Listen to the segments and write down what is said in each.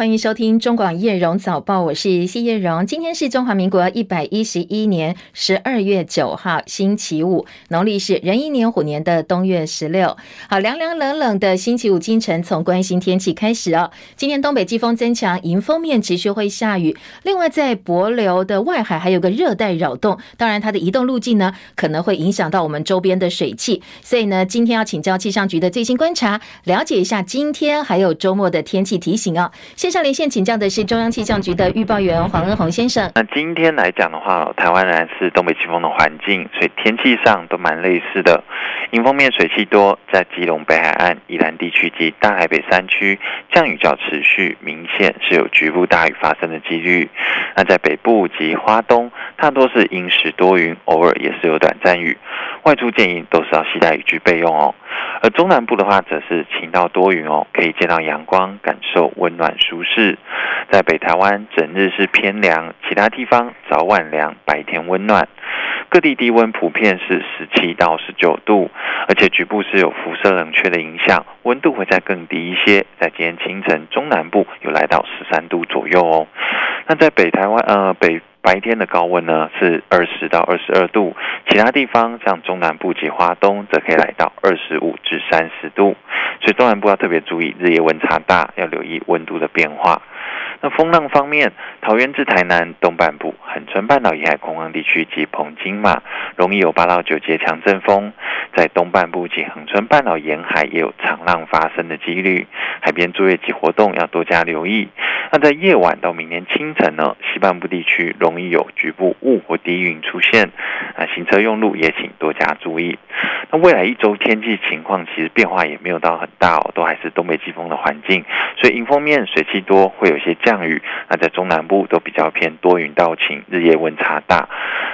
欢迎收听中广叶荣早报，我是谢叶荣。今天是中华民国一百一十一年十二月九号，星期五，农历是壬寅年虎年的冬月十六。好，凉凉冷冷的星期五清晨，从关心天气开始哦。今天东北季风增强，迎风面持续会下雨。另外，在博流的外海还有个热带扰动，当然它的移动路径呢，可能会影响到我们周边的水汽。所以呢，今天要请教气象局的最新观察，了解一下今天还有周末的天气提醒哦。线上连线请教的是中央气象局的预报员黄恩宏先生。那今天来讲的话，台湾仍然是东北季风的环境，所以天气上都蛮类似的。迎风面水气多，在基隆北海岸、宜兰地区及大台北山区，降雨较持续明显，是有局部大雨发生的几率。那在北部及花东，大多是阴时多云，偶尔也是有短暂雨。外出建议都是要携带雨具备用哦。而中南部的话，则是晴到多云哦，可以见到阳光，感受温暖舒适。在北台湾，整日是偏凉，其他地方早晚凉，白天温暖。各地低温普遍是十七到十九度，而且局部是有辐射冷却的影响，温度会再更低一些。在今天清晨，中南部有来到十三度左右哦。那在北台湾，呃，北。白天的高温呢是二十到二十二度，其他地方像中南部及花东则可以来到二十五至三十度，所以中南部要特别注意日夜温差大，要留意温度的变化。那风浪方面，桃园至台南东半部、恒春半岛沿海空旷地区及澎金马容易有八到九节强阵风，在东半部及恒春半岛沿海也有长浪发生的几率，海边作业及活动要多加留意。那在夜晚到明天清晨呢，西半部地区容易有局部雾或低云出现，啊，行车用路也请多加注意。那未来一周天气情况其实变化也没有到很大哦，都还是东北季风的环境，所以迎风面水汽多，会有些降。降雨，那在中南部都比较偏多云到晴，日夜温差大。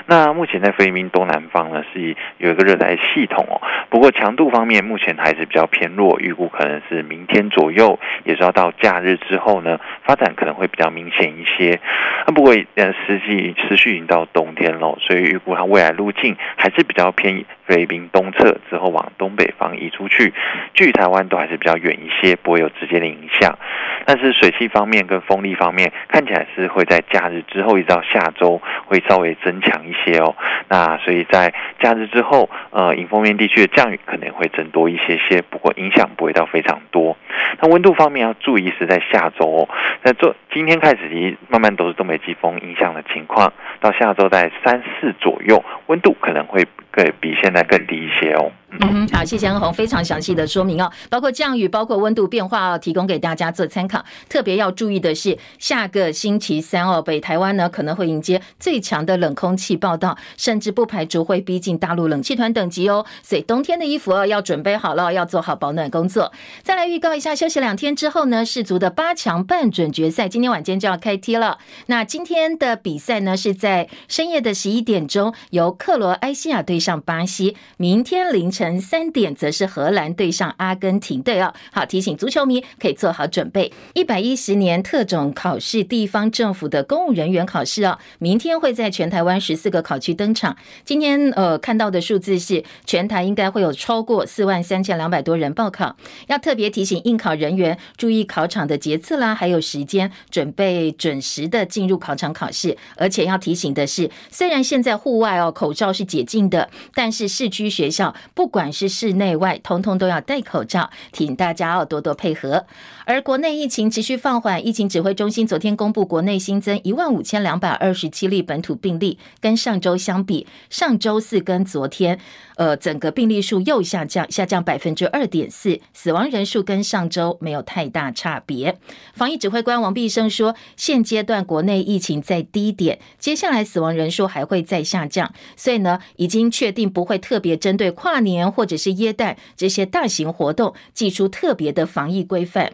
那目前在菲律宾东南方呢，是有一个热带系统哦，不过强度方面目前还是比较偏弱，预估可能是明天左右，也是要到假日之后呢，发展可能会比较明显一些。那不过呃，实际持续已经到冬天了，所以预估它未来路径还是比较偏菲律宾东侧，之后往东北方移出去，距台湾都还是比较远一些，不会有直接的影响。但是水汽方面跟风一方面，看起来是会在假日之后一直到下周会稍微增强一些哦。那所以在假日之后，呃，迎风面地区的降雨可能会增多一些些，不过影响不会到非常多。那温度方面要注意是在下周哦，在这今天开始慢慢都是东北季风影响的情况，到下周在三四左右，温度可能会更比现在更低一些哦。嗯，好，谢谢恩红非常详细的说明哦，包括降雨，包括温度变化哦，提供给大家做参考。特别要注意的是，下个星期三哦，北台湾呢可能会迎接最强的冷空气报道，甚至不排除会逼近大陆冷气团等级哦。所以冬天的衣服哦要准备好了，要做好保暖工作。再来预告一下，休息两天之后呢，世足的八强半准决赛今天晚间就要开踢了。那今天的比赛呢是在深夜的十一点钟，由克罗埃西亚对上巴西，明天凌晨晨。三点则是荷兰对上阿根廷队哦，好，提醒足球迷可以做好准备。一百一十年特种考试地方政府的公务人员考试哦，明天会在全台湾十四个考区登场。今天呃看到的数字是全台应该会有超过四万三千两百多人报考，要特别提醒应考人员注意考场的节次啦，还有时间，准备准时的进入考场考试。而且要提醒的是，虽然现在户外哦口罩是解禁的，但是市区学校不。不管是室内外，通通都要戴口罩，请大家要多多配合。而国内疫情持续放缓，疫情指挥中心昨天公布，国内新增一万五千两百二十七例本土病例，跟上周相比，上周四跟昨天，呃，整个病例数又下降，下降百分之二点四，死亡人数跟上周没有太大差别。防疫指挥官王必胜说，现阶段国内疫情在低点，接下来死亡人数还会再下降，所以呢，已经确定不会特别针对跨年。或者是耶诞这些大型活动，祭出特别的防疫规范。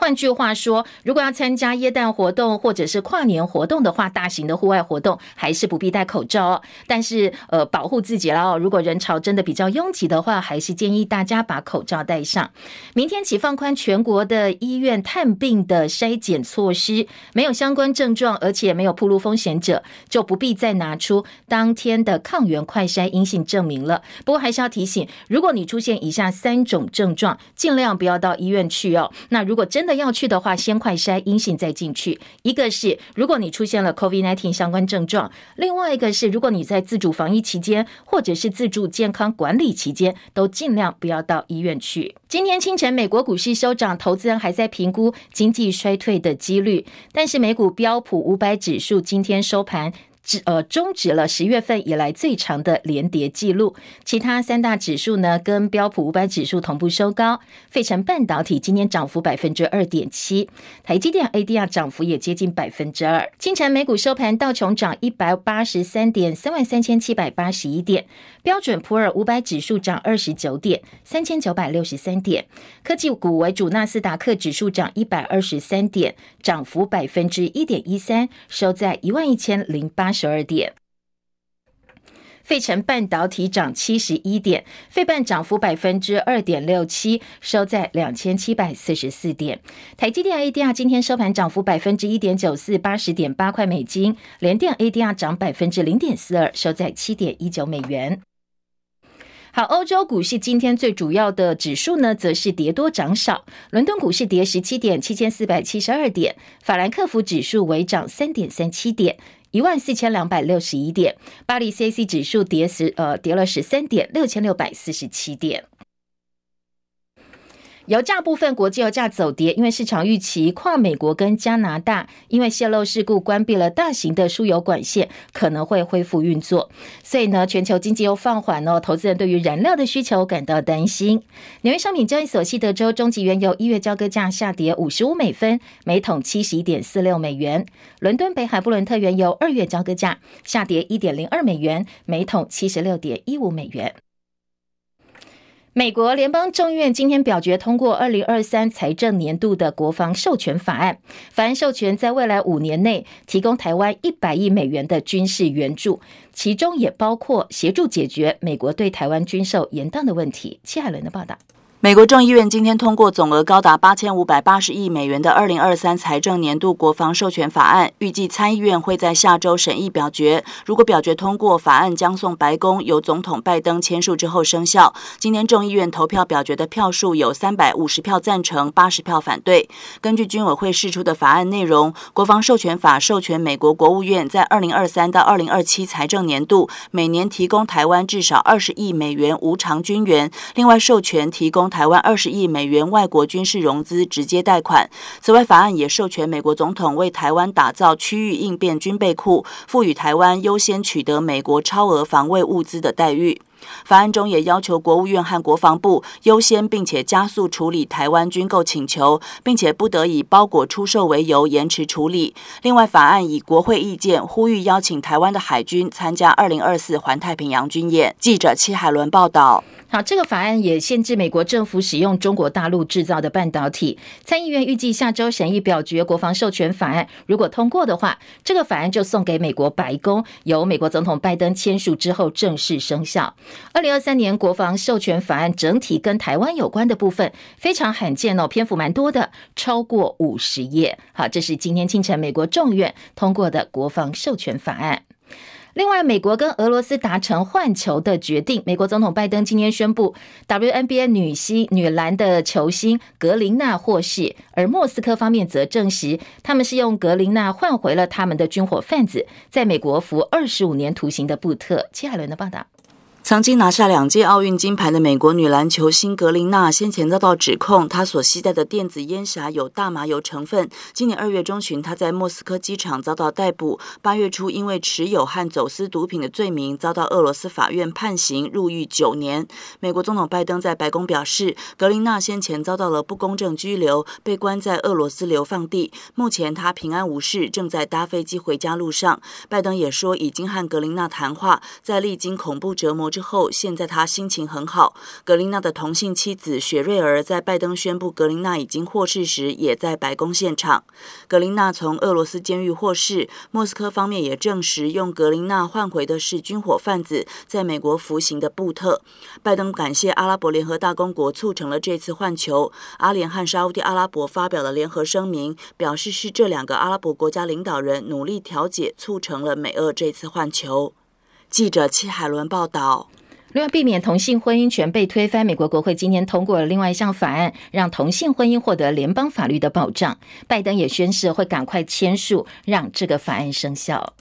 换句话说，如果要参加耶诞活动或者是跨年活动的话，大型的户外活动还是不必戴口罩哦。但是，呃，保护自己了哦。如果人潮真的比较拥挤的话，还是建议大家把口罩戴上。明天起放宽全国的医院探病的筛检措施，没有相关症状而且没有暴露风险者，就不必再拿出当天的抗原快筛阴性证明了。不过，还是要提醒，如果你出现以下三种症状，尽量不要到医院去哦。那如果真的要去的话，先快筛阴性再进去。一个是如果你出现了 COVID-19 相关症状，另外一个是如果你在自主防疫期间或者是自助健康管理期间，都尽量不要到医院去。今天清晨，美国股市收涨，投资人还在评估经济衰退的几率，但是美股标普五百指数今天收盘。止呃终止了十月份以来最长的连跌记录，其他三大指数呢跟标普五百指数同步收高。费城半导体今天涨幅百分之二点七，台积电 ADR 涨幅也接近百分之二。清晨美股收盘，道琼涨一百八十三点，三万三千七百八十一点；标准普尔五百指数涨二十九点，三千九百六十三点。科技股为主，纳斯达克指数涨一百二十三点，涨幅百分之一点一三，收在一万一千零八。十二点，费城半导体涨七十一点，费半涨幅百分之二点六七，收在两千七百四十四点。台积电 ADR 今天收盘涨幅百分之一点九四，八十点八块美金。联电 ADR 涨百分之零点四二，收在七点一九美元。好，欧洲股市今天最主要的指数呢，则是跌多涨少。伦敦股市跌十七点，七千四百七十二点；法兰克福指数微涨三点三七点。一万四千两百六十一点，巴黎 CAC 指数跌十呃跌了十三点，六千六百四十七点。油价部分，国际油价走跌，因为市场预期跨美国跟加拿大因为泄漏事故关闭了大型的输油管线，可能会恢复运作，所以呢，全球经济又放缓哦，投资人对于燃料的需求感到担心。纽约商品交易所西德州中级原油一月交割价下跌五十五美分，每桶七十一点四六美元。伦敦北海布伦特原油二月交割价下跌一点零二美元，每桶七十六点一五美元。美国联邦众议院今天表决通过二零二三财政年度的国防授权法案，法案授权在未来五年内提供台湾一百亿美元的军事援助，其中也包括协助解决美国对台湾军售延宕的问题。戚海伦的报道。美国众议院今天通过总额高达八千五百八十亿美元的二零二三财政年度国防授权法案，预计参议院会在下周审议表决。如果表决通过，法案将送白宫，由总统拜登签署之后生效。今天众议院投票表决的票数有三百五十票赞成，八十票反对。根据军委会释出的法案内容，国防授权法授权美国国务院在二零二三到二零二七财政年度每年提供台湾至少二十亿美元无偿军援，另外授权提供。台湾二十亿美元外国军事融资直接贷款。此外，法案也授权美国总统为台湾打造区域应变军备库，赋予台湾优先取得美国超额防卫物资的待遇。法案中也要求国务院和国防部优先并且加速处理台湾军购请求，并且不得以包裹出售为由延迟处理。另外，法案以国会意见呼吁邀请台湾的海军参加二零二四环太平洋军演。记者戚海伦报道。好，这个法案也限制美国政府使用中国大陆制造的半导体。参议院预计下周审议表决国防授权法案，如果通过的话，这个法案就送给美国白宫，由美国总统拜登签署之后正式生效。二零二三年国防授权法案整体跟台湾有关的部分非常罕见哦，篇幅蛮多的，超过五十页。好，这是今天清晨美国众院通过的国防授权法案。另外，美国跟俄罗斯达成换球的决定。美国总统拜登今天宣布，WNBA 女星女篮的球星格林纳获释，而莫斯科方面则证实，他们是用格林纳换回了他们的军火贩子，在美国服二十五年徒刑的布特。切海伦的报道。曾经拿下两届奥运金牌的美国女篮球星格林纳，先前遭到指控，她所携带的电子烟侠有大麻油成分。今年二月中旬，她在莫斯科机场遭到逮捕。八月初，因为持有和走私毒品的罪名，遭到俄罗斯法院判刑，入狱九年。美国总统拜登在白宫表示，格林纳先前遭到了不公正拘留，被关在俄罗斯流放地。目前她平安无事，正在搭飞机回家路上。拜登也说，已经和格林纳谈话，在历经恐怖折磨。之后，现在他心情很好。格林纳的同性妻子雪瑞儿在拜登宣布格林纳已经获释时，也在白宫现场。格林纳从俄罗斯监狱获释，莫斯科方面也证实用格林纳换回的是军火贩子在美国服刑的布特。拜登感谢阿拉伯联合大公国促成了这次换球。阿联和沙乌地阿拉伯发表了联合声明，表示是这两个阿拉伯国家领导人努力调解，促成了美俄这次换球。记者戚海伦报道。另外，避免同性婚姻权被推翻，美国国会今天通过了另外一项法案，让同性婚姻获得联邦法律的保障。拜登也宣誓会赶快签署，让这个法案生效。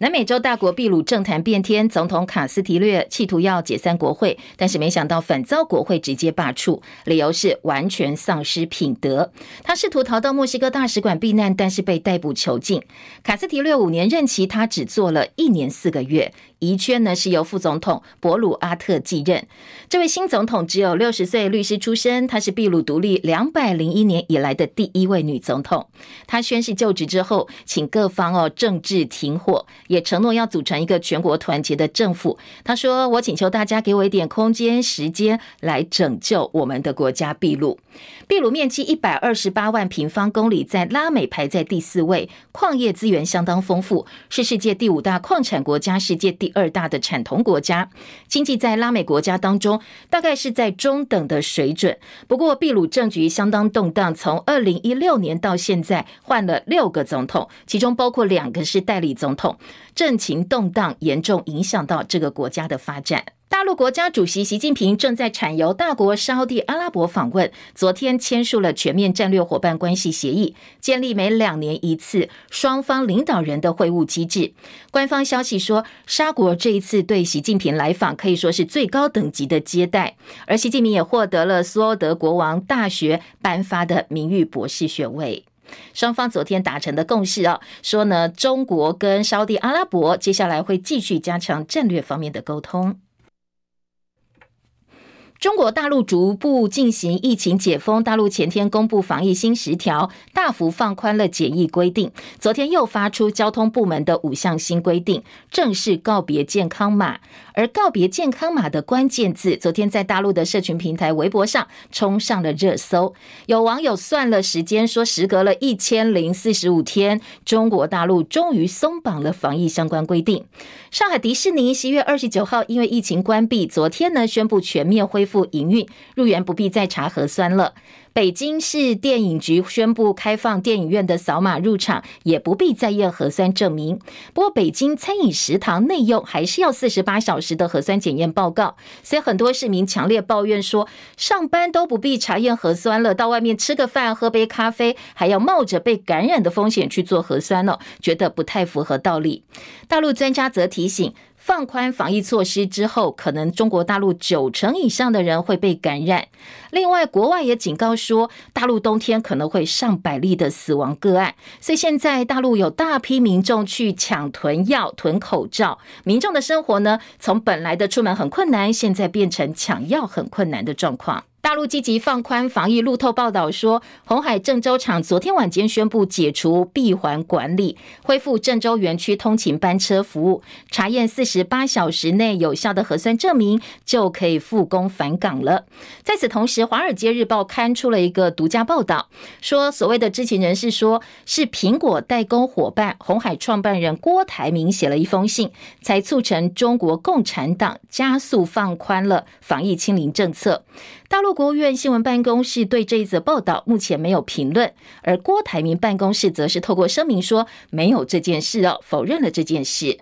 南美洲大国秘鲁政坛变天，总统卡斯提略企图要解散国会，但是没想到反遭国会直接罢黜，理由是完全丧失品德。他试图逃到墨西哥大使馆避难，但是被逮捕囚禁。卡斯提略五年任期，他只做了一年四个月。遗缺呢是由副总统博鲁阿特继任。这位新总统只有六十岁，律师出身。她是秘鲁独立两百零一年以来的第一位女总统。她宣誓就职之后，请各方哦政治停火，也承诺要组成一个全国团结的政府。她说：“我请求大家给我一点空间、时间来拯救我们的国家秘鲁。”秘鲁面积一百二十八万平方公里，在拉美排在第四位，矿业资源相当丰富，是世界第五大矿产国家，世界第。二大的产铜国家，经济在拉美国家当中大概是在中等的水准。不过，秘鲁政局相当动荡，从二零一六年到现在换了六个总统，其中包括两个是代理总统，政情动荡严重影响到这个国家的发展。大陆国家主席习近平正在产油大国沙地阿拉伯访问，昨天签署了全面战略伙伴关系协议，建立每两年一次双方领导人的会晤机制。官方消息说，沙国这一次对习近平来访可以说是最高等级的接待，而习近平也获得了苏欧德国王大学颁发的名誉博士学位。双方昨天达成的共识啊，说呢，中国跟沙地阿拉伯接下来会继续加强战略方面的沟通。中国大陆逐步进行疫情解封，大陆前天公布防疫新十条，大幅放宽了检疫规定。昨天又发出交通部门的五项新规定，正式告别健康码。而告别健康码的关键字，昨天在大陆的社群平台微博上冲上了热搜。有网友算了时间，说时隔了一千零四十五天，中国大陆终于松绑了防疫相关规定。上海迪士尼十一月二十九号因为疫情关闭，昨天呢宣布全面恢复。营运，入园不必再查核酸了。北京市电影局宣布开放电影院的扫码入场，也不必再验核酸证明。不过，北京餐饮食堂内用还是要四十八小时的核酸检验报告。所以，很多市民强烈抱怨说，上班都不必查验核酸了，到外面吃个饭、喝杯咖啡，还要冒着被感染的风险去做核酸了，觉得不太符合道理。大陆专家则提醒。放宽防疫措施之后，可能中国大陆九成以上的人会被感染。另外，国外也警告说，大陆冬天可能会上百例的死亡个案。所以现在大陆有大批民众去抢囤药、囤口罩，民众的生活呢，从本来的出门很困难，现在变成抢药很困难的状况。大陆积极放宽防疫。路透报道说，鸿海郑州厂昨天晚间宣布解除闭环管理，恢复郑州园区通勤班车服务，查验四十八小时内有效的核酸证明，就可以复工返岗了。在此同时，《华尔街日报》刊出了一个独家报道，说所谓的知情人士说，是苹果代工伙伴鸿海创办人郭台铭写了一封信，才促成中国共产党加速放宽了防疫清零政策。大陆国务院新闻办公室对这一则报道目前没有评论，而郭台铭办公室则是透过声明说没有这件事哦，否认了这件事。《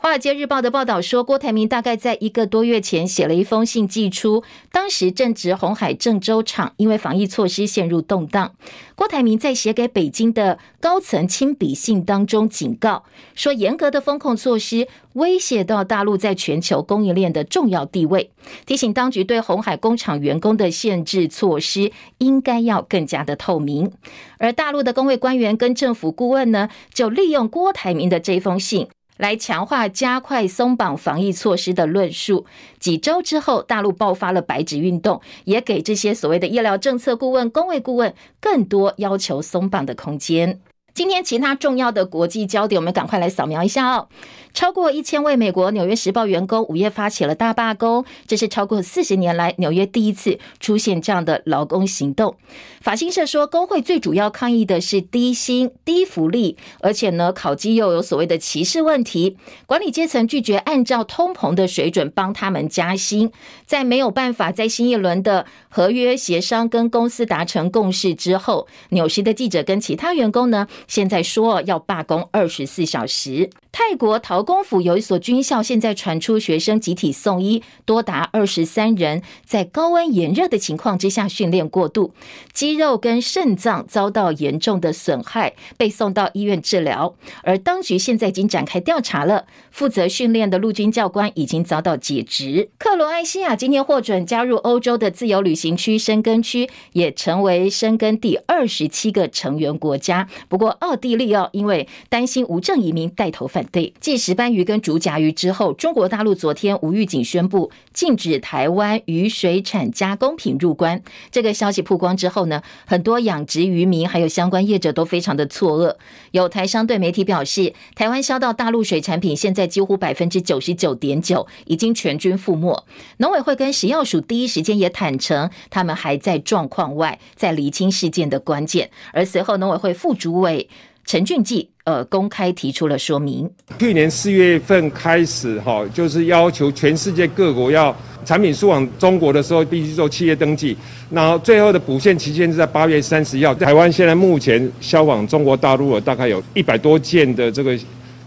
华尔街日报》的报道说，郭台铭大概在一个多月前写了一封信寄出，当时正值红海郑州厂因为防疫措施陷入动荡。郭台铭在写给北京的高层亲笔信当中警告说，严格的封控措施威胁到大陆在全球供应链的重要地位，提醒当局对红海工厂员工的限制措施应该要更加的透明。而大陆的公卫官员跟政府顾问呢，就利用郭台铭的这封信。来强化加快松绑防疫措施的论述。几周之后，大陆爆发了白纸运动，也给这些所谓的医疗政策顾问、工卫顾问更多要求松绑的空间。今天其他重要的国际焦点，我们赶快来扫描一下哦。超过一千位美国《纽约时报》员工五月发起了大罢工，这是超过四十年来纽约第一次出现这样的劳工行动。法新社说，工会最主要抗议的是低薪、低福利，而且呢，考绩又有所谓的歧视问题。管理阶层拒绝按照通膨的水准帮他们加薪，在没有办法在新一轮的合约协商跟公司达成共识之后，纽时的记者跟其他员工呢，现在说要罢工二十四小时。泰国陶公府有一所军校，现在传出学生集体送医，多达二十三人在高温炎热的情况之下训练过度，肌肉跟肾脏遭到严重的损害，被送到医院治疗。而当局现在已经展开调查了，负责训练的陆军教官已经遭到解职。克罗埃西亚今天获准加入欧洲的自由旅行区申根区，也成为申根第二十七个成员国家。不过，奥地利奥因为担心无证移民带头犯对，继石斑鱼跟竹荚鱼之后，中国大陆昨天无预警宣布禁止台湾鱼水产加工品入关。这个消息曝光之后呢，很多养殖渔民还有相关业者都非常的错愕。有台商对媒体表示，台湾销到大陆水产品现在几乎百分之九十九点九已经全军覆没。农委会跟食药署第一时间也坦承，他们还在状况外，在厘清事件的关键。而随后农委会副主委。陈俊记呃公开提出了说明。去年四月份开始哈，就是要求全世界各国要产品输往中国的时候必须做企业登记，然后最后的补件期限是在八月三十号。台湾现在目前销往中国大陆的大概有一百多件的这个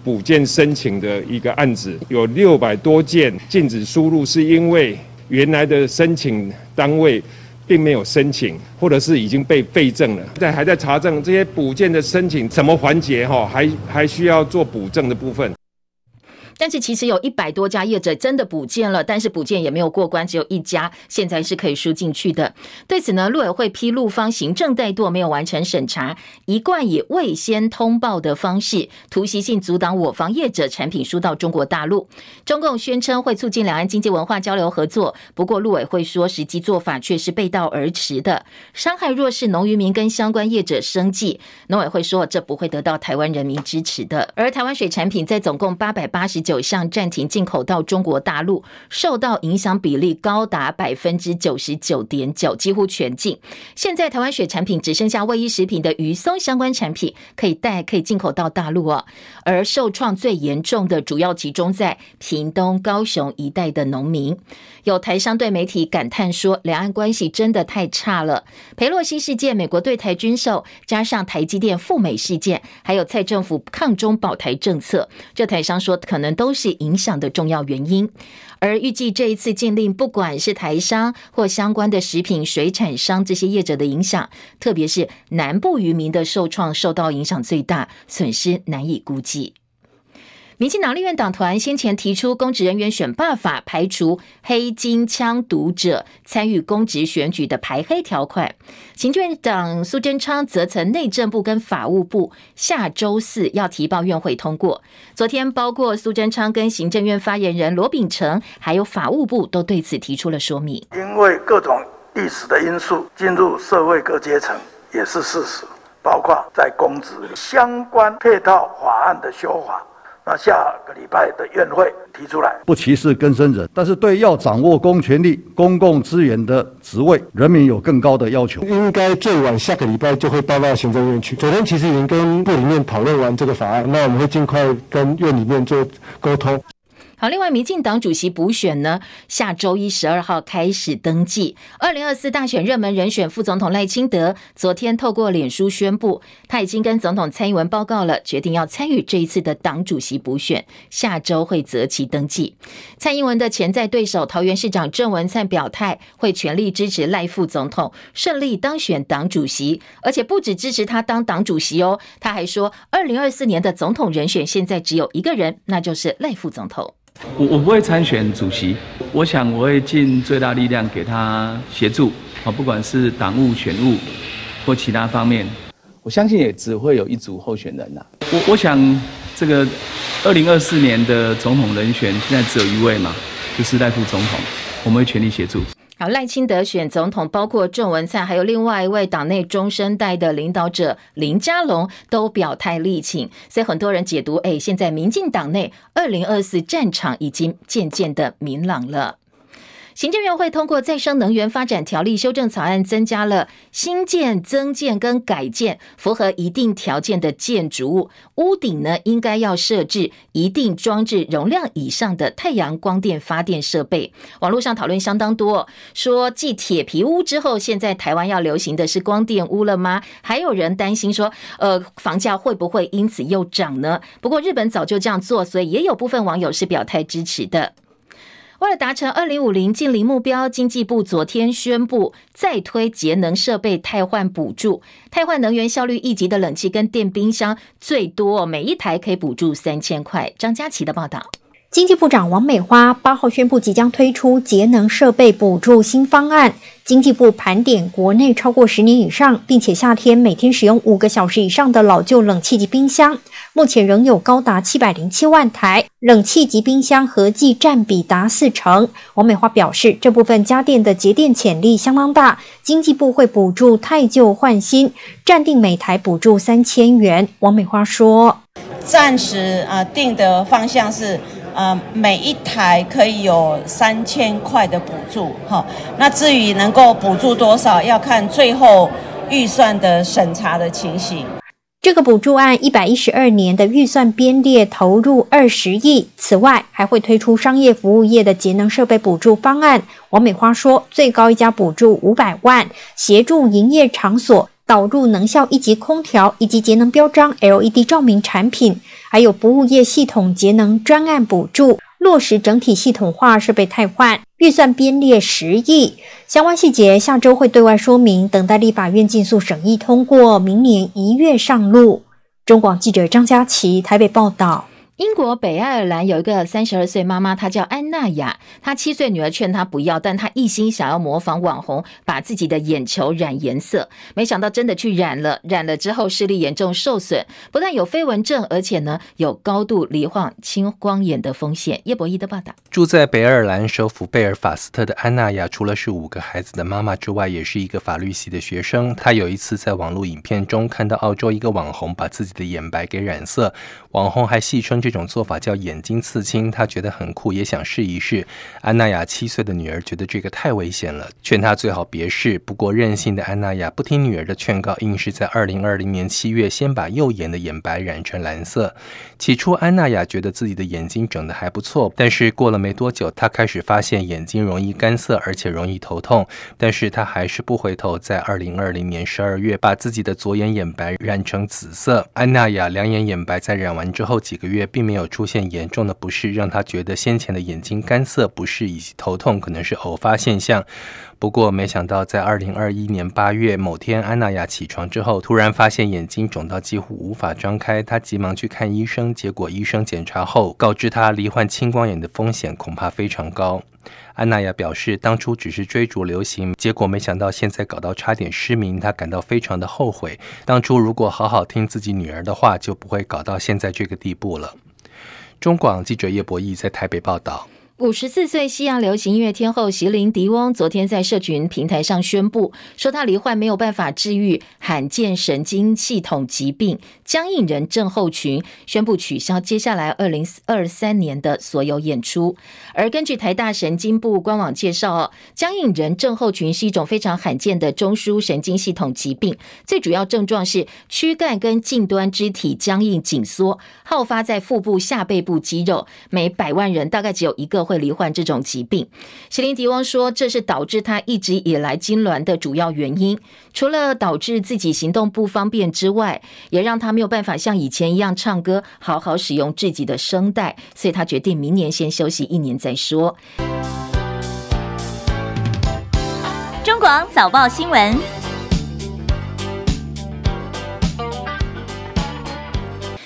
补件申请的一个案子，有六百多件禁止输入，是因为原来的申请单位。并没有申请，或者是已经被废证了，在还在查证这些补件的申请什么环节哈，还还需要做补证的部分。但是其实有一百多家业者真的补件了，但是补件也没有过关，只有一家现在是可以输进去的。对此呢，陆委会批陆方行政怠惰，没有完成审查，一贯以未先通报的方式，突袭性阻挡我方业者产品输到中国大陆。中共宣称会促进两岸经济文化交流合作，不过陆委会说实际做法却是背道而驰的，伤害弱势农渔民跟相关业者生计。农委会说这不会得到台湾人民支持的。而台湾水产品在总共八百八十九。九项暂停进口到中国大陆，受到影响比例高达百分之九十九点九，几乎全禁。现在台湾水产品只剩下卫衣食品的鱼松相关产品可以带，可以进口到大陆哦。而受创最严重的主要集中在屏东、高雄一带的农民。有台商对媒体感叹说：“两岸关系真的太差了。”裴洛西事件、美国对台军售，加上台积电赴美事件，还有蔡政府抗中保台政策，这台商说可能都是影响的重要原因。而预计这一次禁令，不管是台商或相关的食品水产商这些业者的影响，特别是南部渔民的受创受到影响最大，损失难以估计。民进党立院党团先前提出公职人员选罢法，排除黑金枪毒者参与公职选举的排黑条款。行政院长苏贞昌则曾内政部跟法务部下周四要提报院会通过。昨天，包括苏贞昌跟行政院发言人罗秉成，还有法务部都对此提出了说明。因为各种历史的因素，进入社会各阶层也是事实，包括在公职相关配套法案的修法。那下个礼拜的院会提出来，不歧视更生人，但是对要掌握公权力、公共资源的职位，人民有更高的要求。应该最晚下个礼拜就会报到行政院去。昨天其实已经跟部里面讨论完这个法案，那我们会尽快跟院里面做沟通。好，另外，民进党主席补选呢，下周一十二号开始登记。二零二四大选热门人选副总统赖清德昨天透过脸书宣布，他已经跟总统蔡英文报告了，决定要参与这一次的党主席补选，下周会择期登记。蔡英文的潜在对手桃园市长郑文灿表态，会全力支持赖副总统顺利当选党主席，而且不止支持他当党主席哦，他还说，二零二四年的总统人选现在只有一个人，那就是赖副总统。我我不会参选主席，我想我会尽最大力量给他协助啊，不管是党务、选务或其他方面，我相信也只会有一组候选人呐。我我想这个二零二四年的总统人选现在只有一位嘛，就是赖副总统，我们会全力协助。好，赖清德选总统，包括郑文灿，还有另外一位党内中生代的领导者林佳龙都表态力请，所以很多人解读，哎，现在民进党内二零二四战场已经渐渐的明朗了。行政院会通过再生能源发展条例修正草案，增加了新建、增建跟改建符合一定条件的建筑物屋顶呢，应该要设置一定装置容量以上的太阳光电发电设备。网络上讨论相当多，说继铁皮屋之后，现在台湾要流行的是光电屋了吗？还有人担心说，呃，房价会不会因此又涨呢？不过日本早就这样做，所以也有部分网友是表态支持的。为了达成二零五零净零目标，经济部昨天宣布再推节能设备汰换补助，汰换能源效率一级的冷气跟电冰箱，最多每一台可以补助三千块。张佳琪的报道。经济部长王美花八号宣布，即将推出节能设备补助新方案。经济部盘点国内超过十年以上，并且夏天每天使用五个小时以上的老旧冷气及冰箱，目前仍有高达七百零七万台，冷气及冰箱合计占比达四成。王美花表示，这部分家电的节电潜力相当大，经济部会补助汰旧换新，暂定每台补助三千元。王美花说：“暂时啊、呃，定的方向是。”呃，每一台可以有三千块的补助，哈。那至于能够补助多少，要看最后预算的审查的情形。这个补助案一百一十二年的预算编列投入二十亿，此外还会推出商业服务业的节能设备补助方案。王美花说，最高一家补助五百万，协助营业场所导入能效一级空调以及节能标章 LED 照明产品。还有服务业系统节能专案补助，落实整体系统化设备汰换，预算编列十亿，相关细节下周会对外说明，等待立法院尽速审议通过，明年一月上路。中广记者张佳琪台北报道。英国北爱尔兰有一个三十二岁妈妈，她叫安娜雅。她七岁女儿劝她不要，但她一心想要模仿网红，把自己的眼球染颜色。没想到真的去染了，染了之后视力严重受损，不但有飞蚊症，而且呢有高度罹患青光眼的风险。叶博弈的报道。住在北爱尔兰首府贝尔法斯特的安娜雅，除了是五个孩子的妈妈之外，也是一个法律系的学生。她有一次在网络影片中看到澳洲一个网红把自己的眼白给染色，网红还戏称这。种做法叫眼睛刺青，他觉得很酷，也想试一试。安娜雅七岁的女儿觉得这个太危险了，劝她最好别试。不过任性的安娜雅不听女儿的劝告，硬是在二零二零年七月先把右眼的眼白染成蓝色。起初，安娜雅觉得自己的眼睛整得还不错，但是过了没多久，她开始发现眼睛容易干涩，而且容易头痛。但是她还是不回头，在二零二零年十二月把自己的左眼眼白染成紫色。安娜雅两眼眼白在染完完之后几个月，并没有出现严重的不适，让他觉得先前的眼睛干涩不适以及头痛可能是偶发现象。不过，没想到在二零二一年八月某天，安娜雅起床之后，突然发现眼睛肿到几乎无法张开。她急忙去看医生，结果医生检查后告知她罹患青光眼的风险恐怕非常高。安娜雅表示，当初只是追逐流行，结果没想到现在搞到差点失明，她感到非常的后悔。当初如果好好听自己女儿的话，就不会搞到现在这个地步了。中广记者叶博义在台北报道。五十四岁西洋流行音乐天后席琳迪翁昨天在社群平台上宣布，说她罹患没有办法治愈罕见神经系统疾病僵硬人症候群，宣布取消接下来二零二三年的所有演出。而根据台大神经部官网介绍，哦僵硬人症候群是一种非常罕见的中枢神经系统疾病，最主要症状是躯干跟近端肢体僵硬紧缩，好发在腹部下背部肌肉，每百万人大概只有一个会罹患这种疾病，席琳迪翁说，这是导致他一直以来痉挛的主要原因。除了导致自己行动不方便之外，也让他没有办法像以前一样唱歌，好好使用自己的声带。所以他决定明年先休息一年再说。中广早报新闻。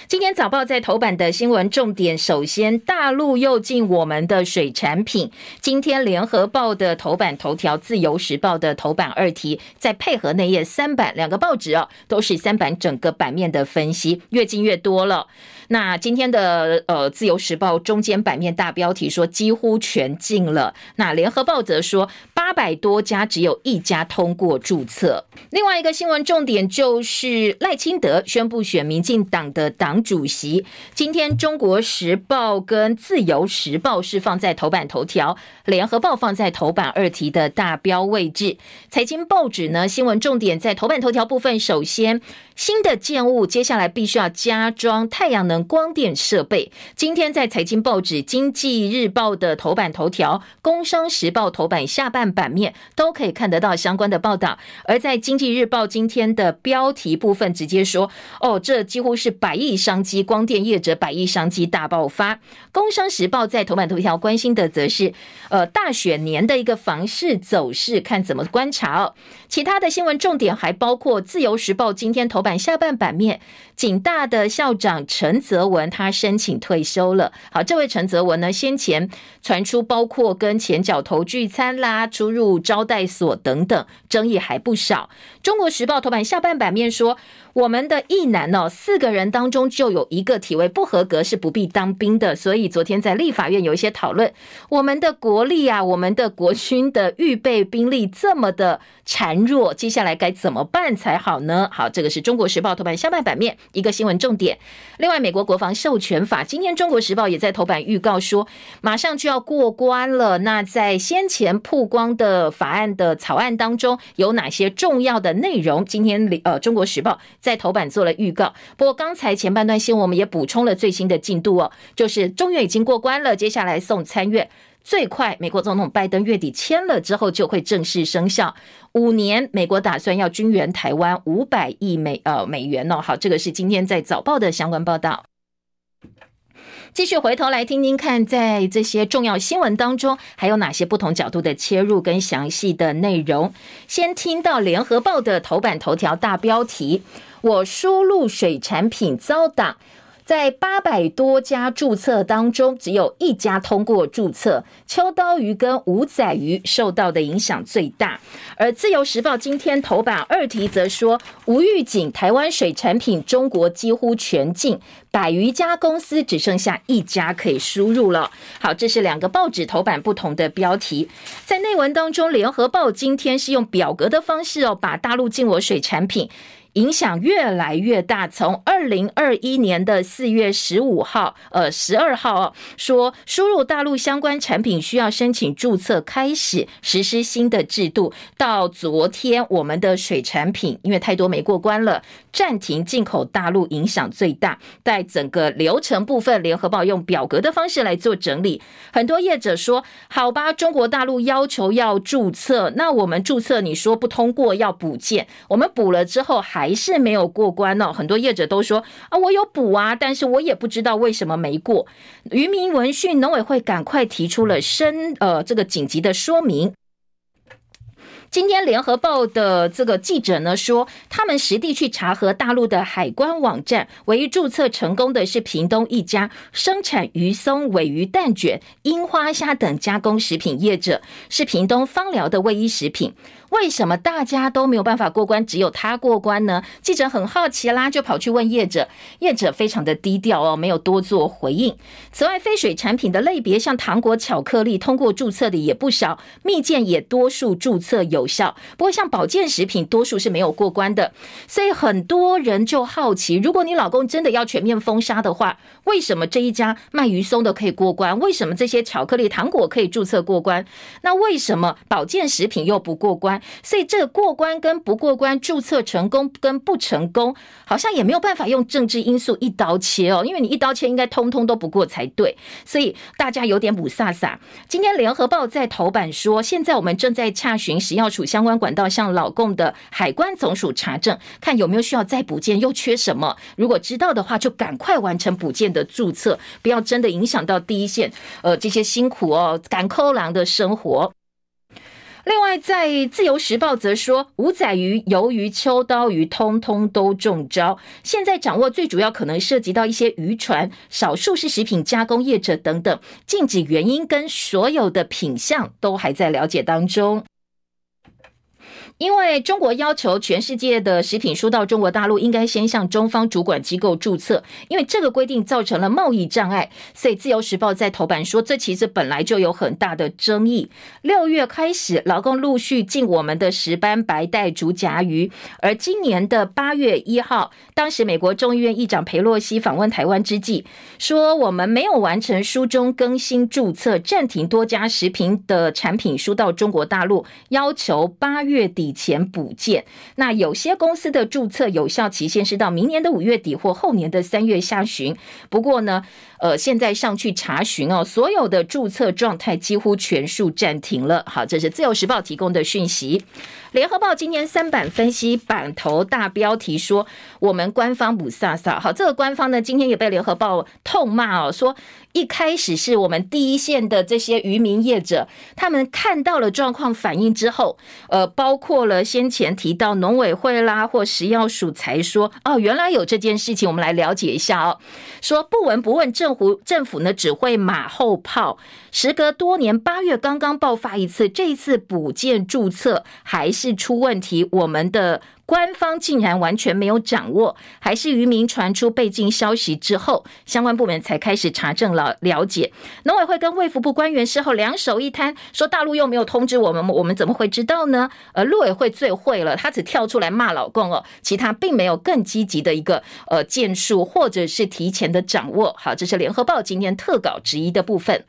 今天早报在头版的新闻重点，首先大陆又进我们的水产品。今天联合报的头版头条，自由时报的头版二题，再配合内页三版两个报纸哦，都是三版整个版面的分析，越进越多了。那今天的呃自由时报中间版面大标题说几乎全进了，那联合报则说八百多家只有一家通过注册。另外一个新闻重点就是赖清德宣布选民进党的党。主席。今天《中国时报》跟《自由时报》是放在头版头条，《联合报》放在头版二题的大标位置。财经报纸呢，新闻重点在头版头条部分，首先。新的建物接下来必须要加装太阳能光电设备。今天在财经报纸《经济日报》的头版头条，《工商时报》头版下半版面都可以看得到相关的报道。而在《经济日报》今天的标题部分，直接说：“哦，这几乎是百亿商机，光电业者百亿商机大爆发。”《工商时报》在头版头条关心的则是：呃，大选年的一个房市走势，看怎么观察哦。其他的新闻重点还包括《自由时报》今天头版下半版面，景大的校长陈泽文他申请退休了。好，这位陈泽文呢，先前传出包括跟前脚头聚餐啦、出入招待所等等，争议还不少。《中国时报》头版下半版面说。我们的役男哦，四个人当中就有一个体位不合格，是不必当兵的。所以昨天在立法院有一些讨论，我们的国力啊，我们的国军的预备兵力这么的孱弱，接下来该怎么办才好呢？好，这个是中国时报头版下半版面一个新闻重点。另外，美国国防授权法，今天中国时报也在头版预告说，马上就要过关了。那在先前曝光的法案的草案当中，有哪些重要的内容？今天呃，中国时报。在头版做了预告，不过刚才前半段新闻我们也补充了最新的进度哦，就是中院已经过关了，接下来送参院，最快美国总统拜登月底签了之后就会正式生效，五年美国打算要军援台湾五百亿美呃美元哦，好，这个是今天在早报的相关报道。继续回头来听听看，在这些重要新闻当中，还有哪些不同角度的切入跟详细的内容？先听到联合报的头版头条大标题：我输入水产品遭挡。在八百多家注册当中，只有一家通过注册，秋刀鱼跟五仔鱼受到的影响最大。而自由时报今天头版二题则说，无预警，台湾水产品中国几乎全禁，百余家公司只剩下一家可以输入了。好，这是两个报纸头版不同的标题。在内文当中，联合报今天是用表格的方式哦，把大陆进我水产品。影响越来越大。从二零二一年的四月十五号，呃，十二号哦，说输入大陆相关产品需要申请注册，开始实施新的制度。到昨天，我们的水产品因为太多没过关了，暂停进口大陆，影响最大。在整个流程部分，联合报用表格的方式来做整理。很多业者说：“好吧，中国大陆要求要注册，那我们注册，你说不通过要补件，我们补了之后还。”还是没有过关呢、哦，很多业者都说啊，我有补啊，但是我也不知道为什么没过。渔民闻讯，农委会赶快提出了申呃这个紧急的说明。今天联合报的这个记者呢说，他们实地去查核大陆的海关网站，唯一注册成功的是屏东一家生产鱼松、尾鱼蛋卷、樱花虾等加工食品业者，是屏东方疗的卫衣食品。为什么大家都没有办法过关，只有他过关呢？记者很好奇啦，就跑去问业者，业者非常的低调哦，没有多做回应。此外，非水产品的类别，像糖果、巧克力，通过注册的也不少，蜜饯也多数注册有效。不过，像保健食品，多数是没有过关的。所以很多人就好奇，如果你老公真的要全面封杀的话，为什么这一家卖鱼松的可以过关？为什么这些巧克力、糖果可以注册过关？那为什么保健食品又不过关？所以这个过关跟不过关，注册成功跟不成功，好像也没有办法用政治因素一刀切哦，因为你一刀切应该通通都不过才对。所以大家有点雾煞煞。今天联合报在头版说，现在我们正在洽询食药署相关管道，向老共的海关总署查证，看有没有需要再补件，又缺什么。如果知道的话，就赶快完成补件的注册，不要真的影响到第一线呃这些辛苦哦赶扣粮的生活。另外，在《自由时报》则说，五仔鱼、鱿鱼、秋刀鱼，通通都中招。现在掌握最主要可能涉及到一些渔船，少数是食品加工业者等等。禁止原因跟所有的品相都还在了解当中。因为中国要求全世界的食品输到中国大陆，应该先向中方主管机构注册，因为这个规定造成了贸易障碍，所以《自由时报》在头版说，这其实本来就有很大的争议。六月开始，劳工陆续进我们的石斑、白带、竹荚鱼，而今年的八月一号，当时美国众议院议长裴洛西访问台湾之际，说我们没有完成书中更新注册，暂停多家食品的产品输到中国大陆，要求八月底。以前补件，那有些公司的注册有效期限是到明年的五月底或后年的三月下旬。不过呢，呃，现在上去查询哦，所有的注册状态几乎全数暂停了。好，这是自由时报提供的讯息。联合报今天三版分析版头大标题说，我们官方不飒飒。好，这个官方呢，今天也被联合报痛骂哦，说。一开始是我们第一线的这些渔民业者，他们看到了状况反应之后，呃，包括了先前提到农委会啦或食药署才说，哦，原来有这件事情，我们来了解一下哦。说不闻不问，政政府呢只会马后炮。时隔多年，八月刚刚爆发一次，这一次补件注册还是出问题，我们的。官方竟然完全没有掌握，还是渔民传出被禁消息之后，相关部门才开始查证了了解。农委会跟卫福部官员事后两手一摊，说大陆又没有通知我们，我们怎么会知道呢？而陆委会最会了，他只跳出来骂老共哦，其他并没有更积极的一个呃建树，或者是提前的掌握。好，这是联合报今天特稿之一的部分。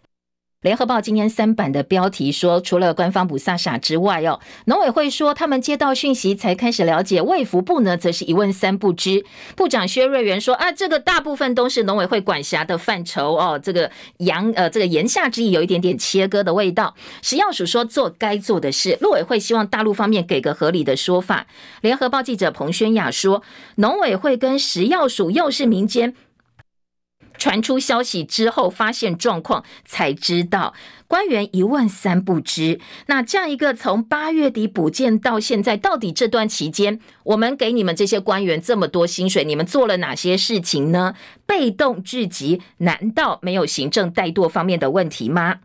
联合报今天三版的标题说，除了官方不飒傻之外，哦，农委会说他们接到讯息才开始了解，卫福部呢则是一问三不知。部长薛瑞元说啊，这个大部分都是农委会管辖的范畴哦，这个言呃这个言下之意有一点点切割的味道。食药署说做该做的事，陆委会希望大陆方面给个合理的说法。联合报记者彭轩雅说，农委会跟食药署又是民间。传出消息之后，发现状况才知道，官员一问三不知。那这样一个从八月底补建到现在，到底这段期间，我们给你们这些官员这么多薪水，你们做了哪些事情呢？被动至极，难道没有行政怠惰方面的问题吗？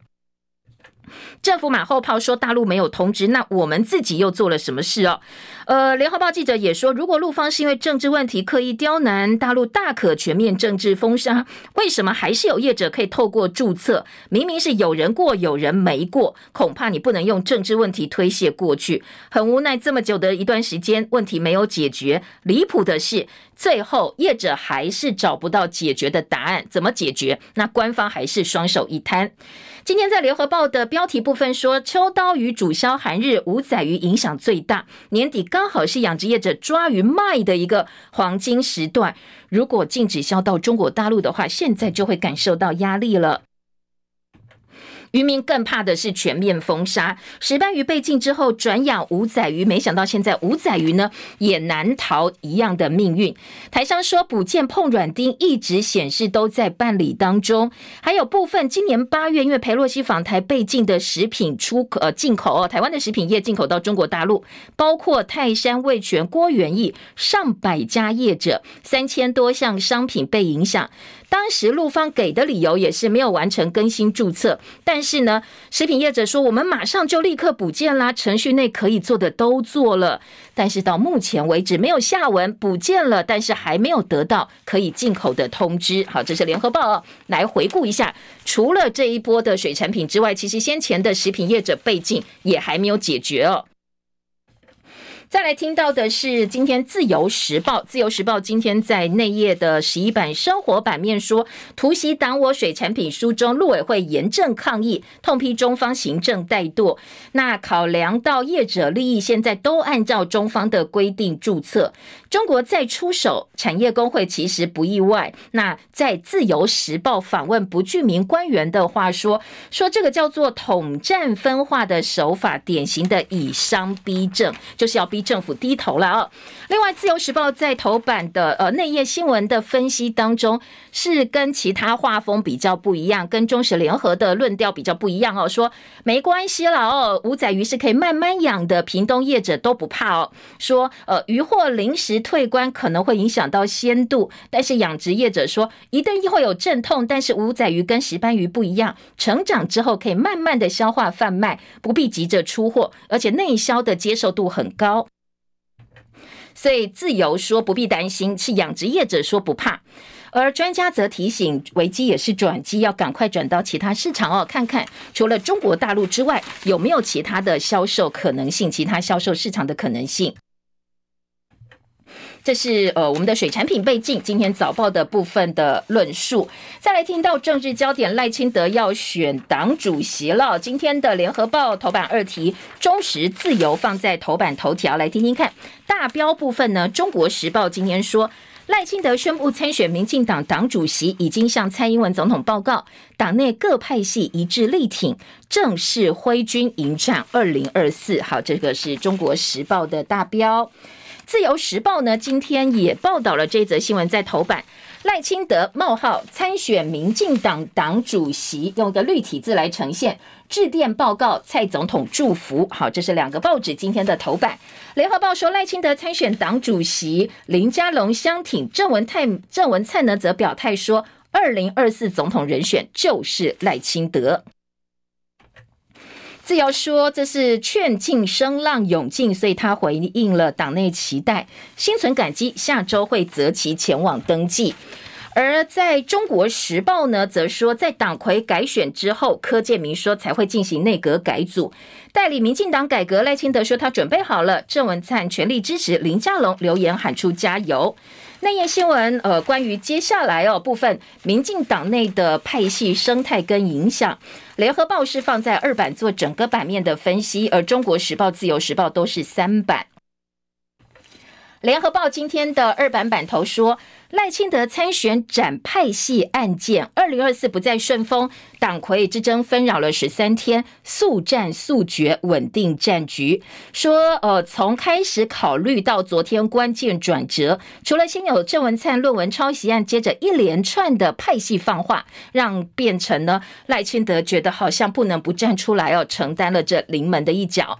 政府马后炮说大陆没有通知，那我们自己又做了什么事哦？呃，联合报记者也说，如果陆方是因为政治问题刻意刁难大陆，大可全面政治封杀。为什么还是有业者可以透过注册？明明是有人过，有人没过，恐怕你不能用政治问题推卸过去。很无奈，这么久的一段时间，问题没有解决。离谱的是，最后业者还是找不到解决的答案，怎么解决？那官方还是双手一摊。今天在联合报的标题部部分说，秋刀鱼主销寒日，五仔鱼影响最大。年底刚好是养殖业者抓鱼卖的一个黄金时段，如果禁止销到中国大陆的话，现在就会感受到压力了。渔民更怕的是全面封杀，石斑鱼被禁之后转养五仔鱼，没想到现在五仔鱼呢也难逃一样的命运。台商说补件碰软钉，一直显示都在办理当中。还有部分今年八月因为裴洛西访台被禁的食品出口呃进口哦，台湾的食品业进口到中国大陆，包括泰山味全、郭元益上百家业者，三千多项商品被影响。当时陆方给的理由也是没有完成更新注册，但是呢，食品业者说我们马上就立刻补件啦，程序内可以做的都做了，但是到目前为止没有下文，补件了，但是还没有得到可以进口的通知。好，这是联合报，来回顾一下，除了这一波的水产品之外，其实先前的食品业者被禁也还没有解决哦。再来听到的是今天《自由时报》，《自由时报》今天在内页的十一版生活版面说，突袭挡我水产品书中，陆委会严正抗议，痛批中方行政怠惰。那考量到业者利益，现在都按照中方的规定注册。中国再出手，产业工会其实不意外。那在《自由时报》访问不具名官员的话说，说这个叫做统战分化的手法，典型的以商逼政，就是要逼。政府低头了啊。另外，《自由时报》在头版的呃内页新闻的分析当中，是跟其他画风比较不一样，跟中时联合的论调比较不一样哦。说没关系了哦，五仔鱼是可以慢慢养的，屏东业者都不怕哦。说呃鱼货临时退关可能会影响到鲜度，但是养殖业者说一定会有阵痛，但是五仔鱼跟石斑鱼不一样，成长之后可以慢慢的消化贩卖，不必急着出货，而且内销的接受度很高。所以自由说不必担心，是养殖业者说不怕，而专家则提醒，危机也是转机，要赶快转到其他市场哦，看看除了中国大陆之外，有没有其他的销售可能性，其他销售市场的可能性。这是呃我们的水产品背景，今天早报的部分的论述。再来听到政治焦点，赖清德要选党主席了。今天的联合报头版二题，中时自由放在头版头条，来听听看。大标部分呢，中国时报今天说，赖清德宣布参选民进党党主席，已经向蔡英文总统报告，党内各派系一致力挺，正式挥军迎战二零二四。好，这个是中国时报的大标。自由时报呢，今天也报道了这则新闻，在头版，赖清德冒号参选民进党党主席，用一个绿体字来呈现，致电报告蔡总统祝福。好，这是两个报纸今天的头版。联合报说赖清德参选党主席，林佳龙相挺，郑文泰郑文灿呢则表态说，二零二四总统人选就是赖清德。自由说这是劝进声浪涌进，所以他回应了党内期待，心存感激，下周会择期前往登记。而在中国时报呢，则说在党魁改选之后，柯建铭说才会进行内阁改组，代理民进党改革。赖清德说他准备好了，郑文灿全力支持，林佳龙留言喊出加油。内页新闻，呃，关于接下来哦部分民进党内的派系生态跟影响，联合报是放在二版做整个版面的分析，而中国时报、自由时报都是三版。联合报今天的二版版头说，赖清德参选斩派系案件，二零二四不再顺风，党魁之争纷扰了十三天，速战速决，稳定战局。说，呃，从开始考虑到昨天关键转折，除了先有郑文灿论文抄袭案，接着一连串的派系放话，让变成呢赖清德觉得好像不能不站出来哦，承担了这临门的一脚。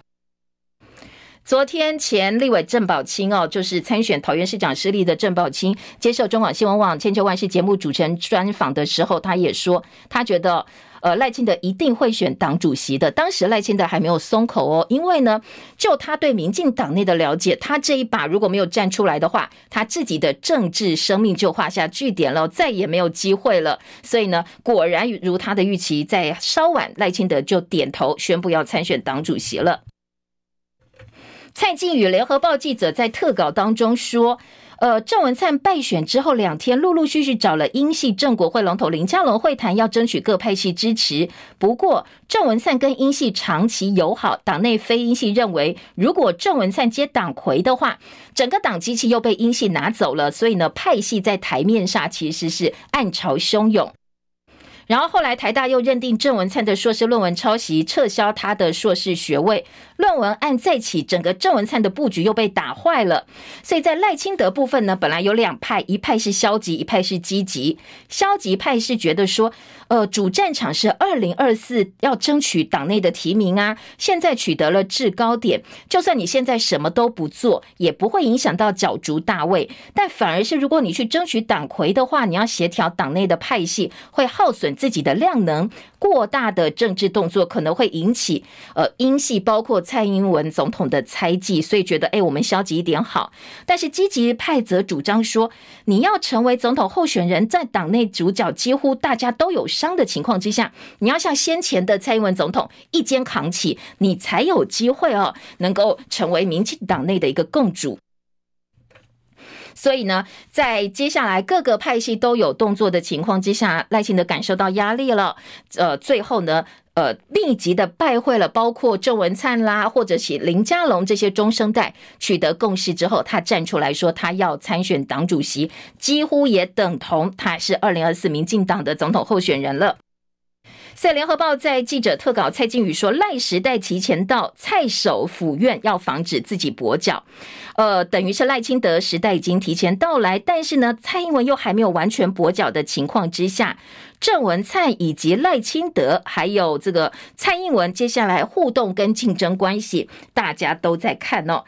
昨天前立委郑宝清哦，就是参选桃园市长失利的郑宝清，接受中广新闻网千秋万世节目主持人专访的时候，他也说，他觉得呃赖清德一定会选党主席的。当时赖清德还没有松口哦，因为呢，就他对民进党内的了解，他这一把如果没有站出来的话，他自己的政治生命就画下句点了，再也没有机会了。所以呢，果然如他的预期，在稍晚赖清德就点头宣布要参选党主席了。蔡静宇联合报记者在特稿当中说，呃，郑文灿败选之后两天，陆陆续续找了英系正国会龙头林佳龙会谈，要争取各派系支持。不过，郑文灿跟英系长期友好，党内非英系认为，如果郑文灿接党魁的话，整个党机器又被英系拿走了，所以呢，派系在台面上其实是暗潮汹涌。然后后来台大又认定郑文灿的硕士论文抄袭，撤销他的硕士学位。论文案再起，整个郑文灿的布局又被打坏了。所以在赖清德部分呢，本来有两派，一派是消极，一派是积极。消极派是觉得说，呃，主战场是二零二四要争取党内的提名啊，现在取得了制高点，就算你现在什么都不做，也不会影响到角逐大位。但反而是如果你去争取党魁的话，你要协调党内的派系，会耗损自己的量能。过大的政治动作可能会引起呃英系包括蔡英文总统的猜忌，所以觉得哎，我们消极一点好。但是积极派则主张说，你要成为总统候选人，在党内主角几乎大家都有伤的情况之下，你要像先前的蔡英文总统一肩扛起，你才有机会哦，能够成为民进党内的一个共主。所以呢，在接下来各个派系都有动作的情况之下，赖清德感受到压力了。呃，最后呢，呃，立即的拜会了，包括郑文灿啦，或者是林佳龙这些中生代，取得共识之后，他站出来说他要参选党主席，几乎也等同他是二零二四民进党的总统候选人了。在联合报在记者特稿，蔡靖宇说赖时代提前到，蔡首府院要防止自己跛脚，呃，等于是赖清德时代已经提前到来，但是呢，蔡英文又还没有完全跛脚的情况之下，郑文灿以及赖清德还有这个蔡英文接下来互动跟竞争关系，大家都在看哦。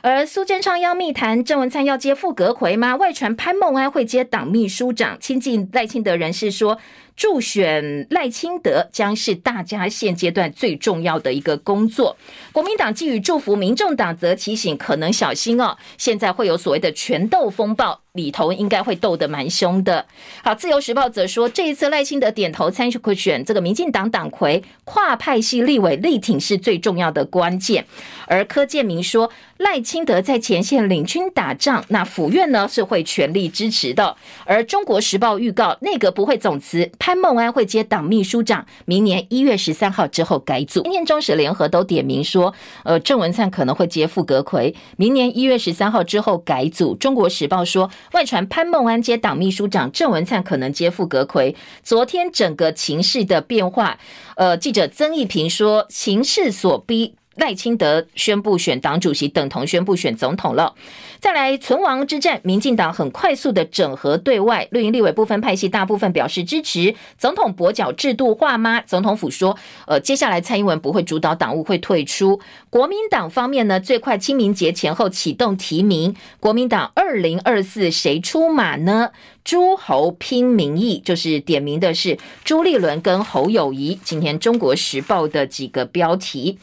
而苏贞昌要密谈郑文灿要接傅格奎吗？外传潘孟安会接党秘书长，亲近赖清德人士说。助选赖清德将是大家现阶段最重要的一个工作。国民党寄予祝福，民众党则提醒可能小心哦。现在会有所谓的权斗风暴，里头应该会斗得蛮凶的。好，自由时报则说，这一次赖清德点头参选这个民进党党魁，跨派系立委力挺是最重要的关键。而柯建铭说，赖清德在前线领军打仗，那府院呢是会全力支持的。而中国时报预告，内阁不会总辞。潘孟安会接党秘书长，明年一月十三号之后改组。今天中时联合都点名说，呃，郑文灿可能会接副阁揆，明年一月十三号之后改组。中国时报说，外传潘孟安接党秘书长，郑文灿可能接副阁揆。昨天整个情势的变化，呃，记者曾益平说，情势所逼。赖清德宣布选党主席，等同宣布选总统了。再来存亡之战，民进党很快速的整合对外，绿营立委部分派系大部分表示支持。总统跛脚制度化吗？总统府说，呃，接下来蔡英文不会主导党务，会退出。国民党方面呢，最快清明节前后启动提名。国民党二零二四谁出马呢？诸侯拼民意，就是点名的是朱立伦跟侯友宜。今天中国时报的几个标题。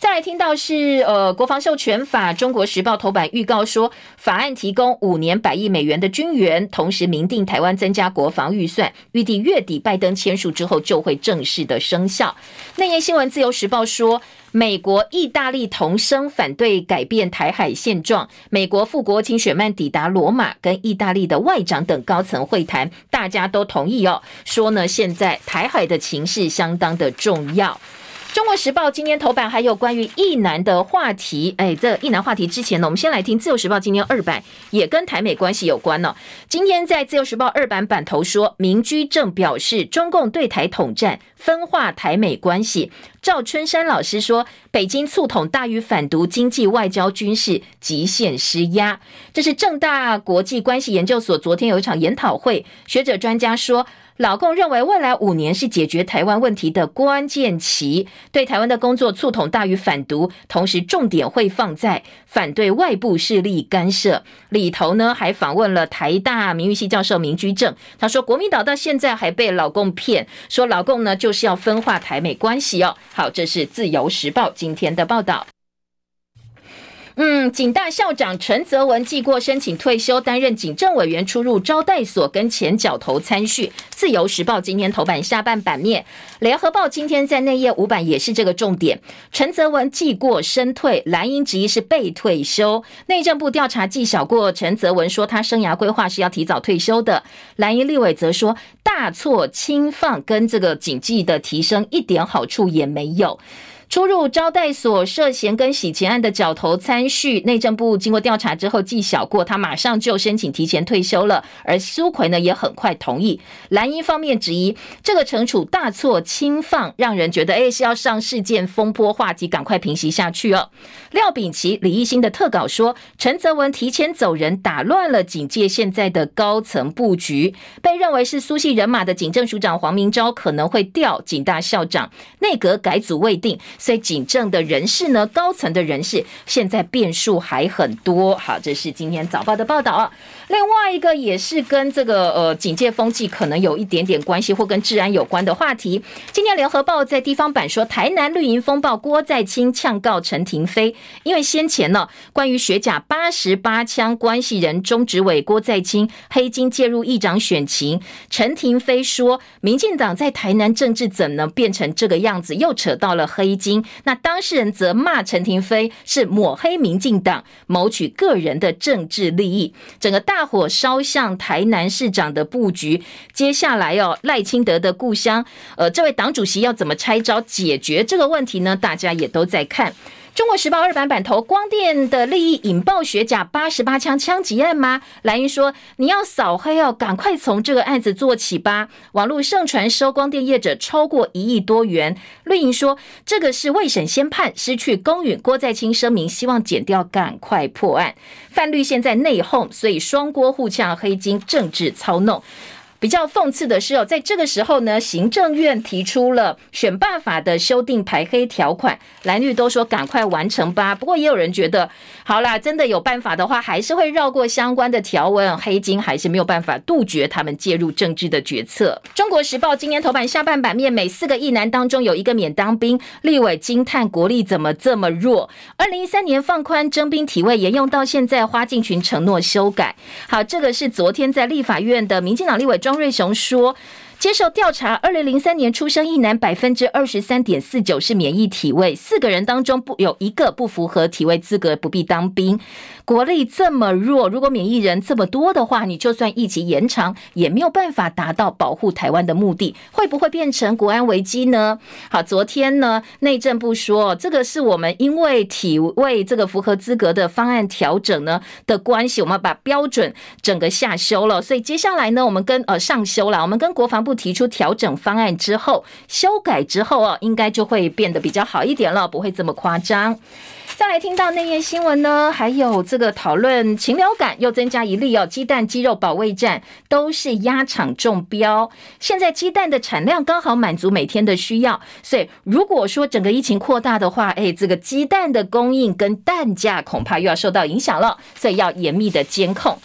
再来听到是呃，国防授权法，中国时报头版预告说，法案提供五年百亿美元的军援，同时明定台湾增加国防预算，预计月底拜登签署之后就会正式的生效。内页新闻自由时报说，美国、意大利同声反对改变台海现状。美国副国务卿雪曼抵达罗马，跟意大利的外长等高层会谈，大家都同意哦，说呢，现在台海的情势相当的重要。中国时报今天头版还有关于役男的话题，哎，这役男话题之前呢，我们先来听自由时报今天二版，也跟台美关系有关呢。今天在自由时报二版版头说，民居正表示，中共对台统战分化台美关系。赵春山老师说，北京促统大于反独，经济、外交、军事极限施压。这是正大国际关系研究所昨天有一场研讨会，学者专家说。老共认为未来五年是解决台湾问题的关键期，对台湾的工作促统大于反独，同时重点会放在反对外部势力干涉。里头呢还访问了台大名誉系教授明居正，他说国民党到现在还被老共骗，说老共呢就是要分化台美关系哦。好，这是自由时报今天的报道。嗯，警大校长陈泽文记过申请退休，担任警政委员，出入招待所跟前角头参叙。自由时报今天头版下半版面，联合报今天在内页五版也是这个重点。陈泽文记过申退，蓝营质疑是被退休。内政部调查绩效过，陈泽文说他生涯规划是要提早退休的。蓝营立委则说大错轻放，跟这个警纪的提升一点好处也没有。出入招待所涉嫌跟洗钱案的角头参叙，内政部经过调查之后记小过，他马上就申请提前退休了。而苏奎呢也很快同意。蓝营方面质疑这个惩处大错轻放，让人觉得诶是要上事件风波话题赶快平息下去哦。廖秉琦、李义兴的特稿说，陈泽文提前走人，打乱了警界现在的高层布局，被认为是苏系人马的警政署长黄明昭可能会调警大校长，内阁改组未定。所以警政的人士呢，高层的人士现在变数还很多。好，这是今天早报的报道啊。另外一个也是跟这个呃警戒风气可能有一点点关系，或跟治安有关的话题。今天联合报在地方版说，台南绿营风暴，郭在清呛告陈亭妃，因为先前呢关于学甲八十八枪关系人中执委郭在清黑金介入议长选情，陈亭妃说，民进党在台南政治怎能变成这个样子，又扯到了黑那当事人则骂陈亭妃是抹黑民进党，谋取个人的政治利益。整个大火烧向台南市长的布局，接下来哦，赖清德的故乡，呃，这位党主席要怎么拆招解决这个问题呢？大家也都在看。中国时报二版版头，光电的利益引爆学甲八十八枪枪击案吗？蓝营说你要扫黑哦，赶快从这个案子做起吧。网络盛传收光电业者超过一亿多元。绿营说这个是未审先判，失去公允。郭在清声明希望检调赶快破案。范绿现在内讧，所以双锅互呛，黑金政治操弄。比较讽刺的是哦，在这个时候呢，行政院提出了选罢法的修订排黑条款，蓝绿都说赶快完成吧。不过也有人觉得，好啦，真的有办法的话，还是会绕过相关的条文，黑金还是没有办法杜绝他们介入政治的决策。中国时报今年头版下半版面，每四个役男当中有一个免当兵，立委惊叹国力怎么这么弱？二零一三年放宽征兵体位，沿用到现在，花敬群承诺修改。好，这个是昨天在立法院的民进党立委庄。瑞雄说。接受调查，二零零三年出生一男百分之二十三点四九是免疫体位，四个人当中不有一个不符合体位资格，不必当兵。国力这么弱，如果免疫人这么多的话，你就算疫情延长，也没有办法达到保护台湾的目的，会不会变成国安危机呢？好，昨天呢，内政部说这个是我们因为体位这个符合资格的方案调整呢的关系，我们把标准整个下修了，所以接下来呢，我们跟呃上修了，我们跟国防部。提出调整方案之后，修改之后啊，应该就会变得比较好一点了，不会这么夸张。再来听到内页新闻呢，还有这个讨论禽流感又增加一例哦，鸡蛋、鸡肉保卫战都是鸭场中标。现在鸡蛋的产量刚好满足每天的需要，所以如果说整个疫情扩大的话，哎，这个鸡蛋的供应跟蛋价恐怕又要受到影响了，所以要严密的监控。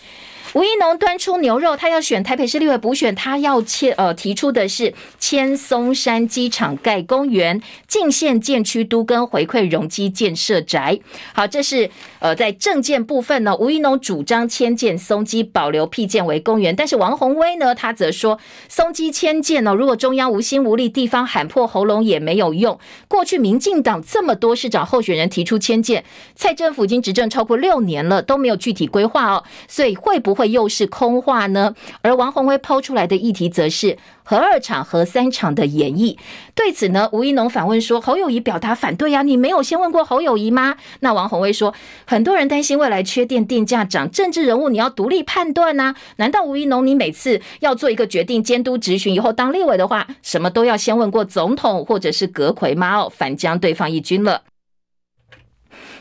吴怡农端出牛肉，他要选台北市立委补选，他要迁呃提出的是迁松山机场盖公园，进县建区都跟回馈容积建设宅。好，这是呃在政见部分呢，吴怡农主张迁建松基，保留辟建为公园。但是王宏威呢，他则说松基迁建呢，如果中央无心无力，地方喊破喉咙也没有用。过去民进党这么多市长候选人提出迁建，蔡政府已经执政超过六年了，都没有具体规划哦，所以会不会会？又是空话呢？而王宏威抛出来的议题则是核二厂、核三厂的演绎。对此呢，吴怡农反问说：“侯友宜表达反对啊，你没有先问过侯友宜吗？”那王宏威说：“很多人担心未来缺电、电价涨，政治人物你要独立判断呐、啊。难道吴怡农你每次要做一个决定、监督执询以后当立委的话，什么都要先问过总统或者是阁揆吗？哦，反将对方一军了。”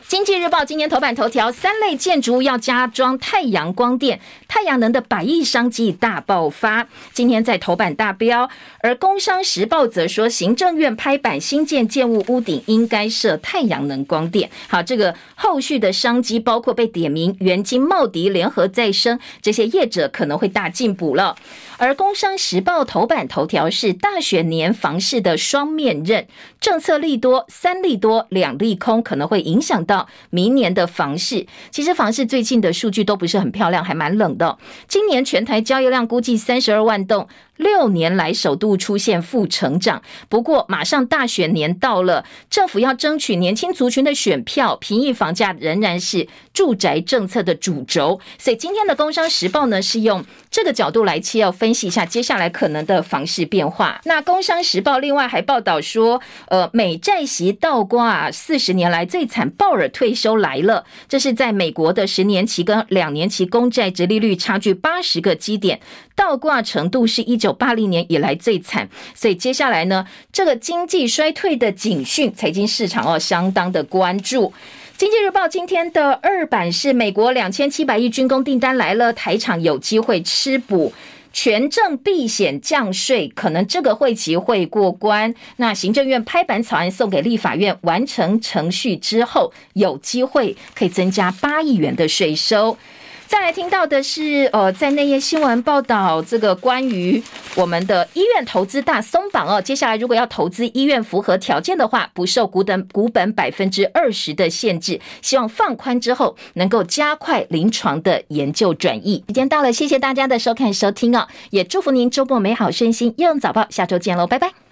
经济日报今天头版头条：三类建筑物要加装太阳光电，太阳能的百亿商机大爆发。今天在头版大标，而工商时报则说，行政院拍板新建建物屋顶应该设太阳能光电。好，这个后续的商机包括被点名元金、茂迪、联合再生这些业者可能会大进补了。而工商时报头版头条是大选年房市的双面刃，政策利多三利多两利空，可能会影响到。明年的房市，其实房市最近的数据都不是很漂亮，还蛮冷的。今年全台交易量估计三十二万栋。六年来首度出现负成长，不过马上大选年到了，政府要争取年轻族群的选票，平抑房价仍然是住宅政策的主轴。所以今天的《工商时报》呢，是用这个角度来切，要分分析一下接下来可能的房市变化。那《工商时报》另外还报道说，呃，美债息倒挂，四十年来最惨，鲍尔退休来了。这是在美国的十年期跟两年期公债殖利率差距八十个基点，倒挂程度是一九。八零年以来最惨，所以接下来呢，这个经济衰退的警讯，财经市场哦相当的关注。经济日报今天的二版是美国两千七百亿军工订单来了，台厂有机会吃补，权证避险降税，可能这个会期会过关。那行政院拍板草案送给立法院，完成程序之后，有机会可以增加八亿元的税收。再来听到的是，呃，在内页新闻报道这个关于我们的医院投资大松绑哦。接下来如果要投资医院，符合条件的话，不受股本股本百分之二十的限制。希望放宽之后，能够加快临床的研究转移。时间到了，谢谢大家的收看收听哦，也祝福您周末美好身心。夜用早报，下周见喽，拜拜。